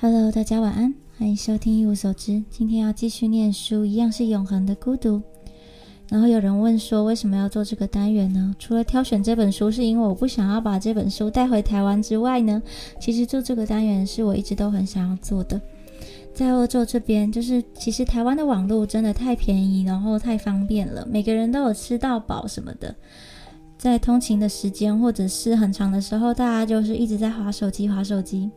Hello，大家晚安，欢迎收听一无所知。今天要继续念书，一样是永恒的孤独。然后有人问说，为什么要做这个单元呢？除了挑选这本书是因为我不想要把这本书带回台湾之外呢，其实做这个单元是我一直都很想要做的。在欧洲这边，就是其实台湾的网络真的太便宜，然后太方便了，每个人都有吃到饱什么的。在通勤的时间或者是很长的时候，大家就是一直在划手机，划手机。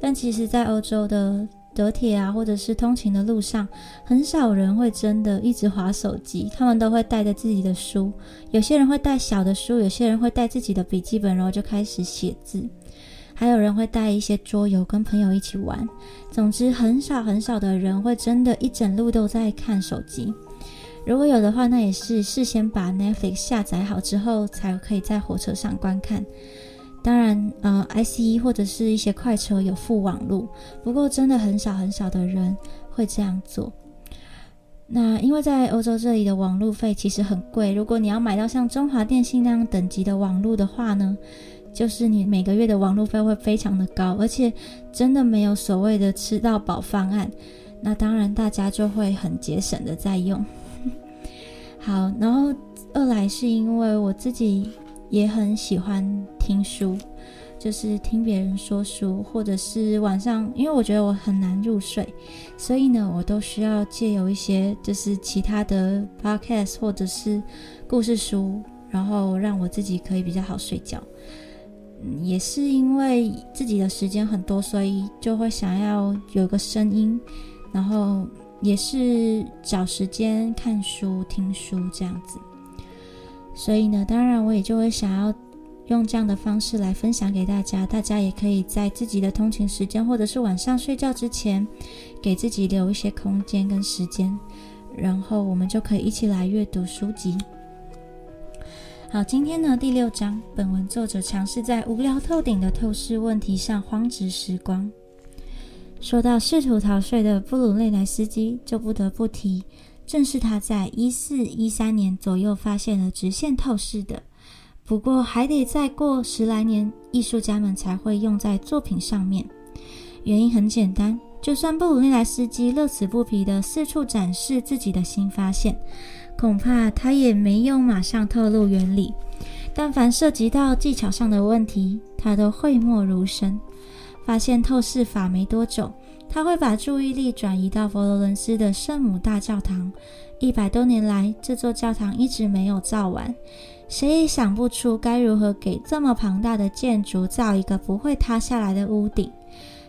但其实，在欧洲的德铁啊，或者是通勤的路上，很少人会真的一直划手机。他们都会带着自己的书，有些人会带小的书，有些人会带自己的笔记本，然后就开始写字。还有人会带一些桌游，跟朋友一起玩。总之，很少很少的人会真的一整路都在看手机。如果有的话，那也是事先把 Netflix 下载好之后，才可以在火车上观看。当然，呃，ICE 或者是一些快车有附网路，不过真的很少很少的人会这样做。那因为在欧洲这里的网路费其实很贵，如果你要买到像中华电信那样等级的网路的话呢，就是你每个月的网路费会非常的高，而且真的没有所谓的吃到饱方案。那当然大家就会很节省的在用。好，然后二来是因为我自己。也很喜欢听书，就是听别人说书，或者是晚上，因为我觉得我很难入睡，所以呢，我都需要借由一些就是其他的 podcast 或者是故事书，然后让我自己可以比较好睡觉。也是因为自己的时间很多，所以就会想要有个声音，然后也是找时间看书、听书这样子。所以呢，当然我也就会想要用这样的方式来分享给大家。大家也可以在自己的通勤时间，或者是晚上睡觉之前，给自己留一些空间跟时间，然后我们就可以一起来阅读书籍。好，今天呢第六章，本文作者尝试在无聊透顶的透视问题上荒殖时光。说到试图逃税的布鲁内莱斯基，就不得不提。正是他在一四一三年左右发现了直线透视的，不过还得再过十来年，艺术家们才会用在作品上面。原因很简单，就算布鲁内莱斯基乐此不疲地四处展示自己的新发现，恐怕他也没有马上透露原理。但凡涉及到技巧上的问题，他都讳莫如深。发现透视法没多久。他会把注意力转移到佛罗伦斯的圣母大教堂。一百多年来，这座教堂一直没有造完。谁也想不出该如何给这么庞大的建筑造一个不会塌下来的屋顶。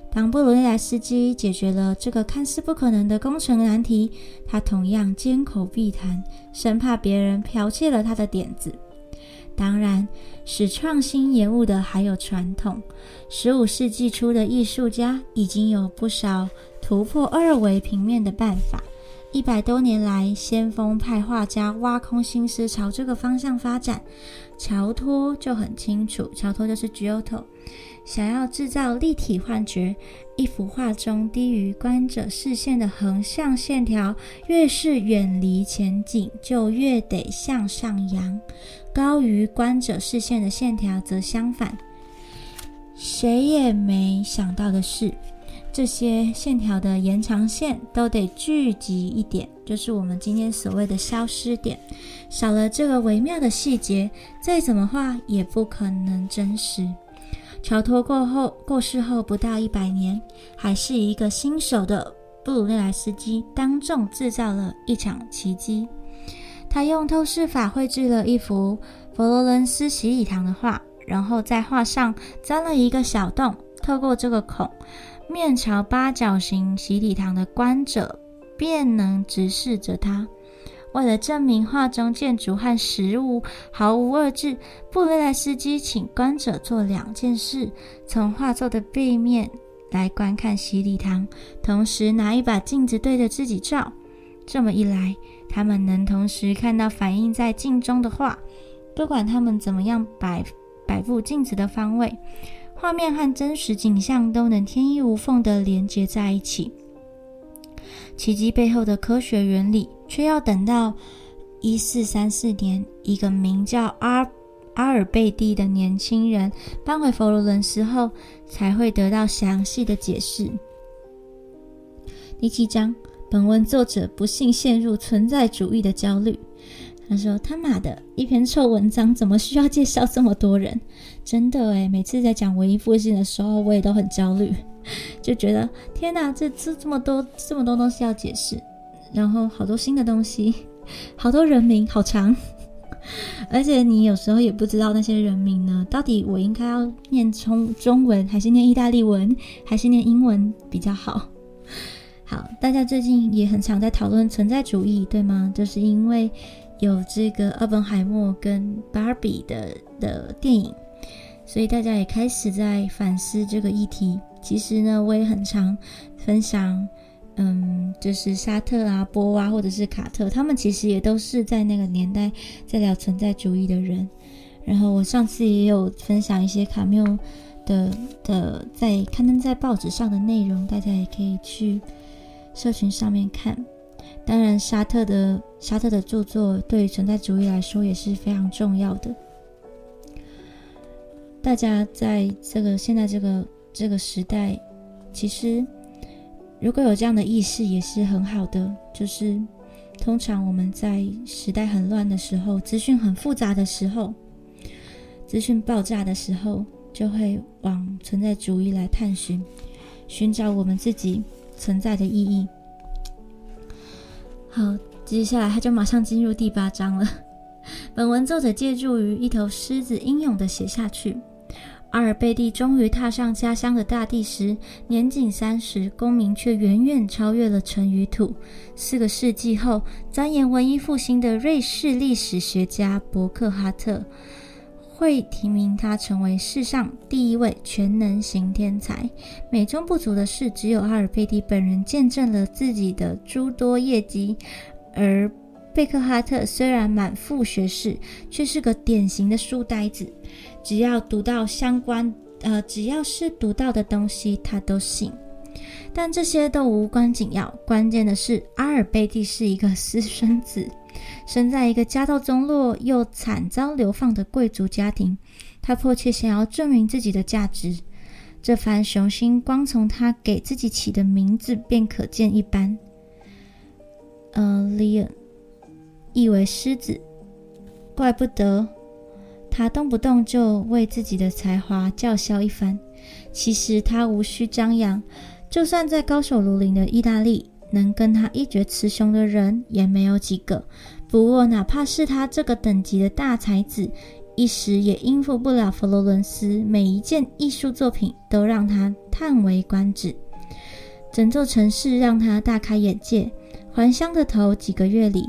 当布鲁内莱斯基解决了这个看似不可能的工程难题，他同样缄口避谈，生怕别人剽窃了他的点子。当然，使创新延误的还有传统。十五世纪初的艺术家已经有不少突破二维平面的办法。一百多年来，先锋派画家挖空心思朝这个方向发展。乔托就很清楚，乔托就是 Giotto，想要制造立体幻觉。一幅画中低于观者视线的横向线条，越是远离前景，就越得向上扬。高于观者视线的线条则相反。谁也没想到的是，这些线条的延长线都得聚集一点，就是我们今天所谓的消失点。少了这个微妙的细节，再怎么画也不可能真实。乔托过后过世后不到一百年，还是一个新手的布鲁内莱斯基当众制造了一场奇迹。他用透视法绘制了一幅佛罗伦斯洗礼堂的画，然后在画上钻了一个小洞，透过这个孔，面朝八角形洗礼堂的观者便能直视着它。为了证明画中建筑和实物毫无二致，布雷莱斯基请观者做两件事：从画作的背面来观看洗礼堂，同时拿一把镜子对着自己照。这么一来，他们能同时看到反映在镜中的画，不管他们怎么样摆摆布镜子的方位，画面和真实景象都能天衣无缝地连接在一起。奇迹背后的科学原理，却要等到一四三四年，一个名叫阿阿尔贝蒂的年轻人搬回佛罗伦斯后，才会得到详细的解释。第七章，本文作者不幸陷入存在主义的焦虑。他说：“他妈的，一篇臭文章怎么需要介绍这么多人？真的诶，每次在讲文艺复兴的时候，我也都很焦虑，就觉得天哪，这这这么多这么多东西要解释，然后好多新的东西，好多人名，好长。”而且你有时候也不知道那些人名呢，到底我应该要念中中文，还是念意大利文，还是念英文比较好？好，大家最近也很常在讨论存在主义，对吗？就是因为有这个奥本海默跟芭比的的电影，所以大家也开始在反思这个议题。其实呢，我也很常分享。嗯，就是沙特啊、波娃或者是卡特，他们其实也都是在那个年代在聊存在主义的人。然后我上次也有分享一些卡缪的的在刊登在报纸上的内容，大家也可以去社群上面看。当然，沙特的沙特的著作对存在主义来说也是非常重要的。大家在这个现在这个这个时代，其实。如果有这样的意识也是很好的，就是通常我们在时代很乱的时候、资讯很复杂的时候、资讯爆炸的时候，就会往存在主义来探寻，寻找我们自己存在的意义。好，接下来他就马上进入第八章了。本文作者借助于一头狮子英勇的写下去。阿尔贝蒂终于踏上家乡的大地时，年仅三十，功名却远远超越了尘与土。四个世纪后，钻研文艺复兴的瑞士历史学家伯克哈特会提名他成为世上第一位全能型天才。美中不足的是，只有阿尔贝蒂本人见证了自己的诸多业绩，而贝克哈特虽然满腹学识，却是个典型的书呆子。只要读到相关，呃，只要是读到的东西，他都信。但这些都无关紧要，关键的是阿尔贝蒂是一个私生子，生在一个家道中落又惨遭流放的贵族家庭。他迫切想要证明自己的价值，这番雄心光从他给自己起的名字便可见一斑。呃，Leon，意为狮子，怪不得。他动不动就为自己的才华叫嚣一番，其实他无需张扬。就算在高手如林的意大利，能跟他一决雌雄的人也没有几个。不过，哪怕是他这个等级的大才子，一时也应付不了佛罗伦斯每一件艺术作品，都让他叹为观止。整座城市让他大开眼界。还乡的头几个月里。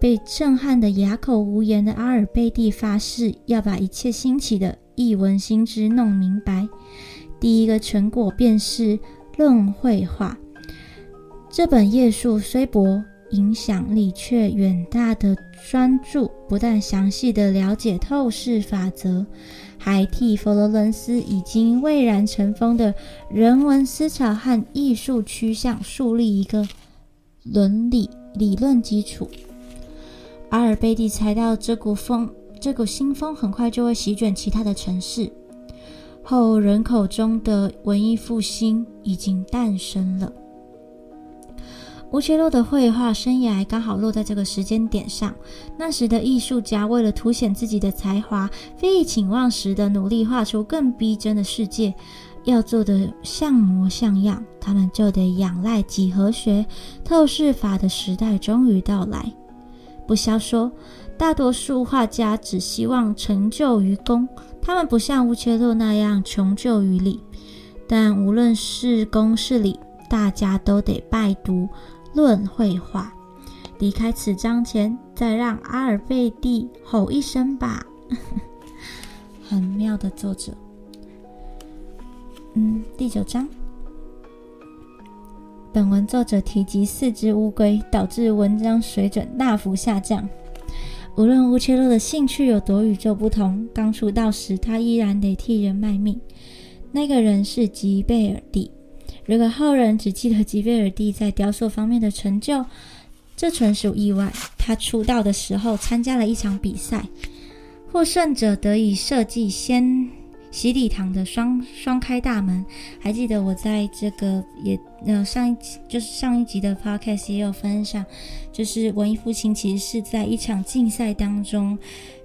被震撼得哑口无言的阿尔贝蒂发誓要把一切新奇的译文新知弄明白。第一个成果便是《论绘画》这本页数虽薄，影响力却远大的专著，不但详细的了解透视法则，还替佛罗伦斯已经蔚然成风的人文思潮和艺术趋向树立一个伦理理论基础。阿尔贝蒂猜到这股风，这股新风很快就会席卷其他的城市。后人口中的文艺复兴已经诞生了。乌切洛的绘画生涯刚好落在这个时间点上。那时的艺术家为了凸显自己的才华，废寝请忘食的努力画出更逼真的世界，要做的像模像样，他们就得仰赖几何学、透视法的时代终于到来。不消说，大多数画家只希望成就于功，他们不像乌切洛那样穷究于理。但无论是功是理，大家都得拜读《论绘画》。离开此章前，再让阿尔贝蒂吼一声吧。很妙的作者。嗯，第九章。本文作者提及四只乌龟，导致文章水准大幅下降。无论乌切洛的兴趣有多与众不同，刚出道时他依然得替人卖命。那个人是吉贝尔蒂。如果后人只记得吉贝尔蒂在雕塑方面的成就，这纯属意外。他出道的时候参加了一场比赛，获胜者得以设计先洗礼堂的双双开大门。还记得我在这个也呃上一集就是上一集的 podcast 也有分享，就是文艺复兴其实是在一场竞赛当中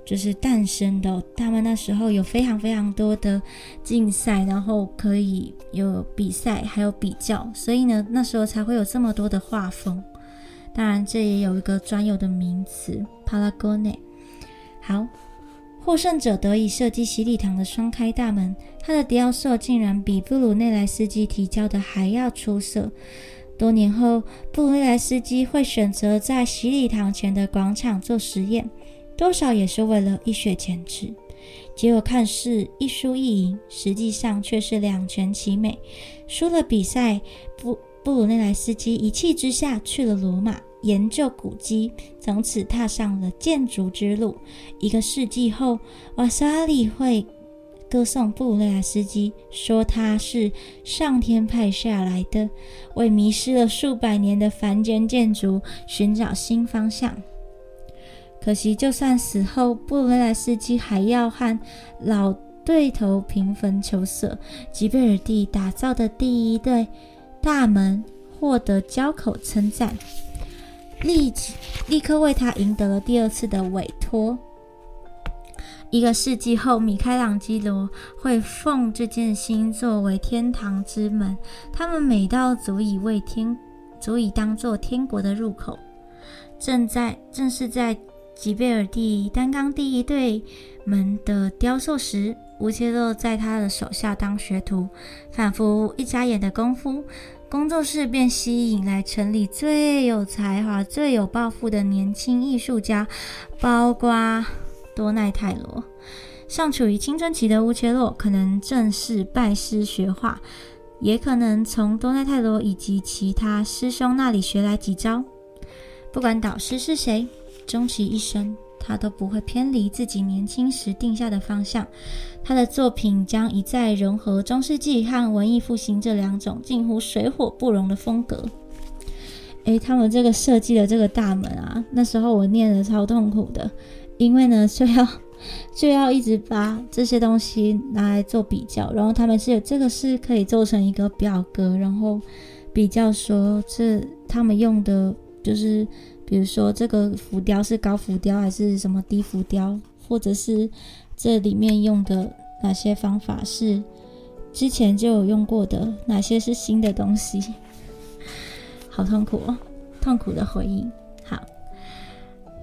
就是诞生的。他们那时候有非常非常多的竞赛，然后可以有比赛，还有比较，所以呢那时候才会有这么多的画风。当然，这也有一个专有的名词 “Palagone”。好。获胜者得以设计洗礼堂的双开大门，他的雕塑竟然比布鲁内莱斯基提交的还要出色。多年后，布鲁内莱斯基会选择在洗礼堂前的广场做实验，多少也是为了一雪前耻。结果看似一输一赢，实际上却是两全其美。输了比赛，布布鲁内莱斯基一气之下去了罗马。研究古迹，从此踏上了建筑之路。一个世纪后，瓦萨里会歌颂布鲁内莱斯基，说他是上天派下来的，为迷失了数百年的凡间建筑寻找新方向。可惜，就算死后，布鲁内斯基还要和老对头平分秋色。吉贝尔蒂打造的第一对大门获得交口称赞。立即立刻为他赢得了第二次的委托。一个世纪后，米开朗基罗会奉这件心作为天堂之门，他们美到足以为天，足以当做天国的入口。正在正是在吉贝尔蒂担纲第一对门的雕塑时，乌切洛在他的手下当学徒，仿佛一眨眼的功夫。工作室便吸引来城里最有才华、最有抱负的年轻艺术家，包括多奈泰罗。尚处于青春期的乌切洛，可能正是拜师学画，也可能从多奈泰罗以及其他师兄那里学来几招。不管导师是谁，终其一生。他都不会偏离自己年轻时定下的方向。他的作品将一再融合中世纪和文艺复兴这两种近乎水火不容的风格。诶，他们这个设计的这个大门啊，那时候我念的超痛苦的，因为呢就要就要一直把这些东西拿来做比较，然后他们是有这个是可以做成一个表格，然后比较说这他们用的就是。比如说，这个浮雕是高浮雕还是什么低浮雕，或者是这里面用的哪些方法是之前就有用过的，哪些是新的东西？好痛苦哦，痛苦的回忆。好，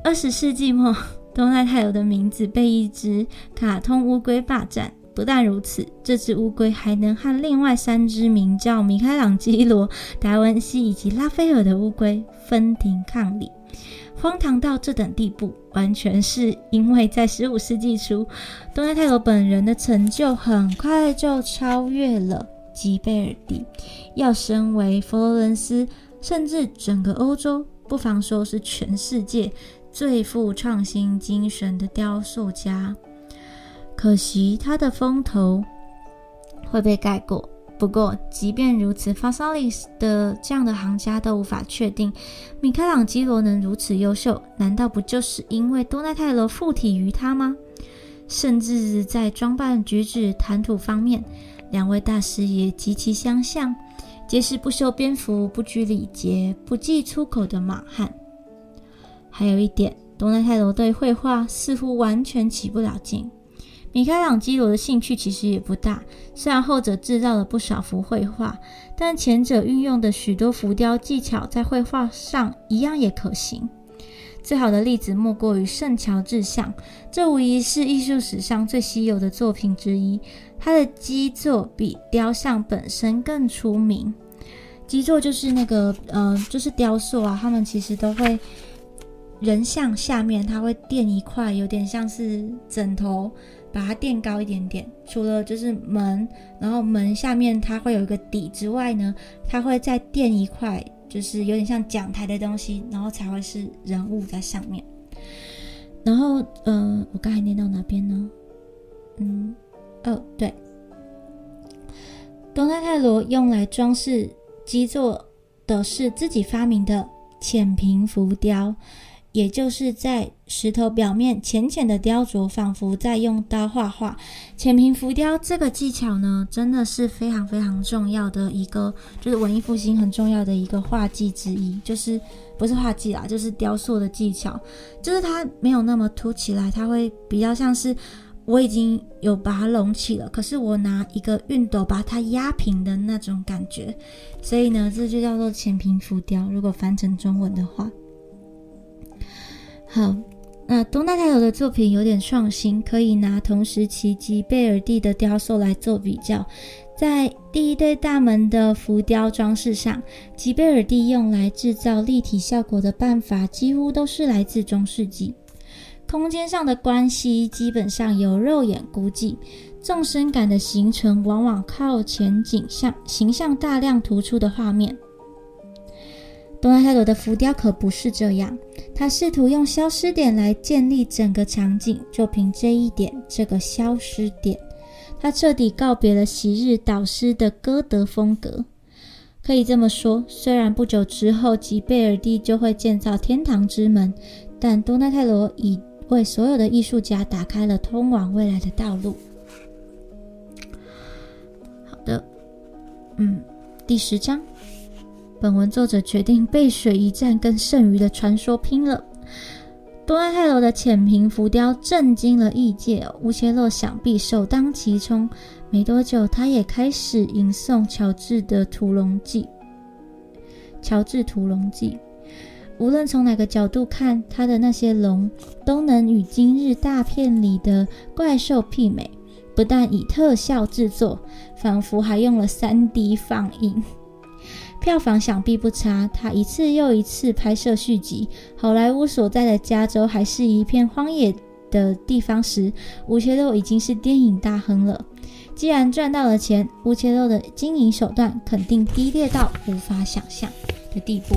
二十世纪末，东奈泰罗的名字被一只卡通乌龟霸占。不但如此，这只乌龟还能和另外三只名叫米开朗基罗、达文西以及拉斐尔的乌龟分庭抗礼。荒唐到这等地步，完全是因为在十五世纪初，东奈泰罗本人的成就很快就超越了吉贝尔蒂，要身为佛罗伦斯，甚至整个欧洲，不妨说是全世界最富创新精神的雕塑家。可惜他的风头会被盖过。不过，即便如此，f a s a l i s 的这样的行家都无法确定米开朗基罗能如此优秀，难道不就是因为多奈泰罗附体于他吗？甚至在装扮、举止、谈吐方面，两位大师也极其相像，皆是不修边幅、不拘礼节、不计出口的莽汉。还有一点，多奈泰罗对绘画似乎完全起不了劲。米开朗基罗的兴趣其实也不大，虽然后者制造了不少幅绘画，但前者运用的许多浮雕技巧在绘画上一样也可行。最好的例子莫过于圣乔治像，这无疑是艺术史上最稀有的作品之一。它的基座比雕像本身更出名。基座就是那个，呃，就是雕塑啊，他们其实都会人像下面，它会垫一块，有点像是枕头。把它垫高一点点，除了就是门，然后门下面它会有一个底之外呢，它会再垫一块，就是有点像讲台的东西，然后才会是人物在上面。然后，嗯，我刚才念到哪边呢？嗯，哦，对，东奈泰罗用来装饰基座的是自己发明的浅平浮雕。也就是在石头表面浅浅的雕琢，仿佛在用刀画画。浅平浮雕这个技巧呢，真的是非常非常重要的一个，就是文艺复兴很重要的一个画技之一，就是不是画技啦，就是雕塑的技巧，就是它没有那么凸起来，它会比较像是我已经有把它隆起了，可是我拿一个熨斗把它压平的那种感觉，所以呢，这就叫做浅平浮雕。如果翻成中文的话。好，那东大泰罗的作品有点创新，可以拿同时期吉贝尔蒂的雕塑来做比较。在第一对大门的浮雕装饰上，吉贝尔蒂用来制造立体效果的办法几乎都是来自中世纪。空间上的关系基本上由肉眼估计，纵深感的形成往往靠前景象形象大量突出的画面。东纳泰罗的浮雕可不是这样。他试图用消失点来建立整个场景，就凭这一点，这个消失点，他彻底告别了昔日导师的歌德风格。可以这么说，虽然不久之后吉贝尔蒂就会建造天堂之门，但多纳泰罗已为所有的艺术家打开了通往未来的道路。好的，嗯，第十章。本文作者决定背水一战，跟剩余的传说拼了。多纳泰罗的浅平浮雕震惊了异界，乌切洛想必首当其冲。没多久，他也开始吟诵乔治的《屠龙记》。乔治《屠龙记》，无论从哪个角度看，他的那些龙都能与今日大片里的怪兽媲美。不但以特效制作，仿佛还用了 3D 放映。票房想必不差。他一次又一次拍摄续集。好莱坞所在的加州还是一片荒野的地方时，乌切洛已经是电影大亨了。既然赚到了钱，乌切洛的经营手段肯定低劣到无法想象的地步。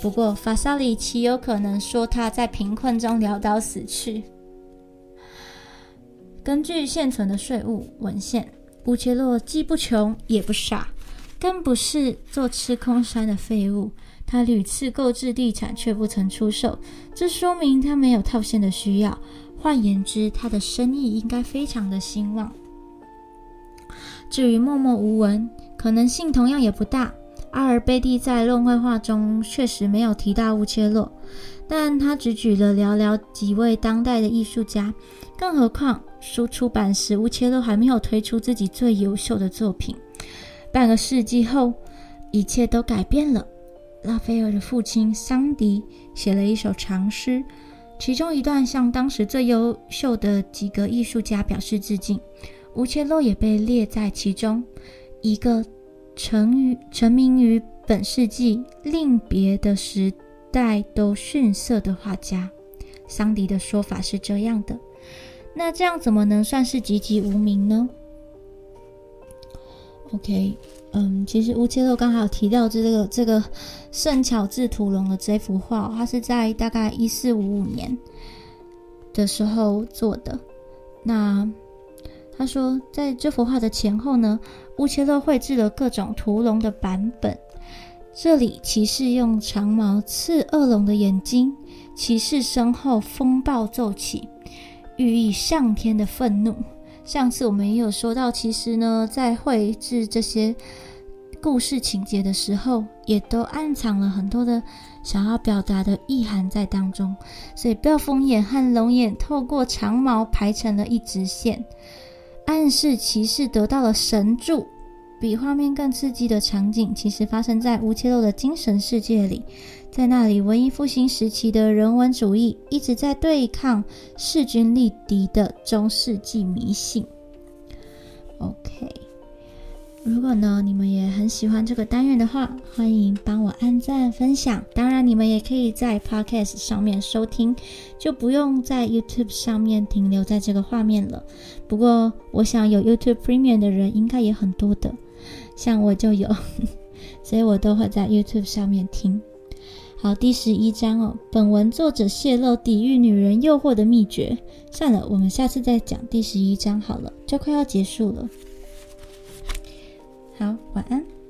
不过，法萨里奇有可能说他在贫困中潦倒死去。根据现存的税务文献，乌切洛既不穷也不傻。更不是做吃空山的废物。他屡次购置地产，却不曾出售，这说明他没有套现的需要。换言之，他的生意应该非常的兴旺。至于默默无闻，可能性同样也不大。阿尔贝蒂在论绘画中确实没有提到乌切洛，但他只举了寥寥几位当代的艺术家。更何况书出版时，乌切洛还没有推出自己最优秀的作品。半个世纪后，一切都改变了。拉斐尔的父亲桑迪写了一首长诗，其中一段向当时最优秀的几个艺术家表示致敬。乌切洛也被列在其中，一个沉于沉迷于本世纪另别的时代都逊色的画家。桑迪的说法是这样的。那这样怎么能算是籍籍无名呢？OK，嗯，其实乌切洛刚好提到这个这个圣乔治屠龙的这幅画，它是在大概一四五五年的时候做的。那他说，在这幅画的前后呢，乌切洛绘制了各种屠龙的版本。这里骑士用长矛刺恶龙的眼睛，骑士身后风暴骤起，寓意上天的愤怒。上次我们也有说到，其实呢，在绘制这些故事情节的时候，也都暗藏了很多的想要表达的意涵在当中。所以，暴风眼和龙眼透过长矛排成了一直线，暗示骑士得到了神助。比画面更刺激的场景，其实发生在乌切洛的精神世界里。在那里，文艺复兴时期的人文主义一直在对抗势均力敌的中世纪迷信。OK，如果呢你们也很喜欢这个单元的话，欢迎帮我按赞分享。当然，你们也可以在 Podcast 上面收听，就不用在 YouTube 上面停留在这个画面了。不过，我想有 YouTube Premium 的人应该也很多的，像我就有，所以我都会在 YouTube 上面听。好，第十一章哦。本文作者泄露抵御女人诱惑的秘诀。算了，我们下次再讲第十一章好了，就快要结束了。好，晚安。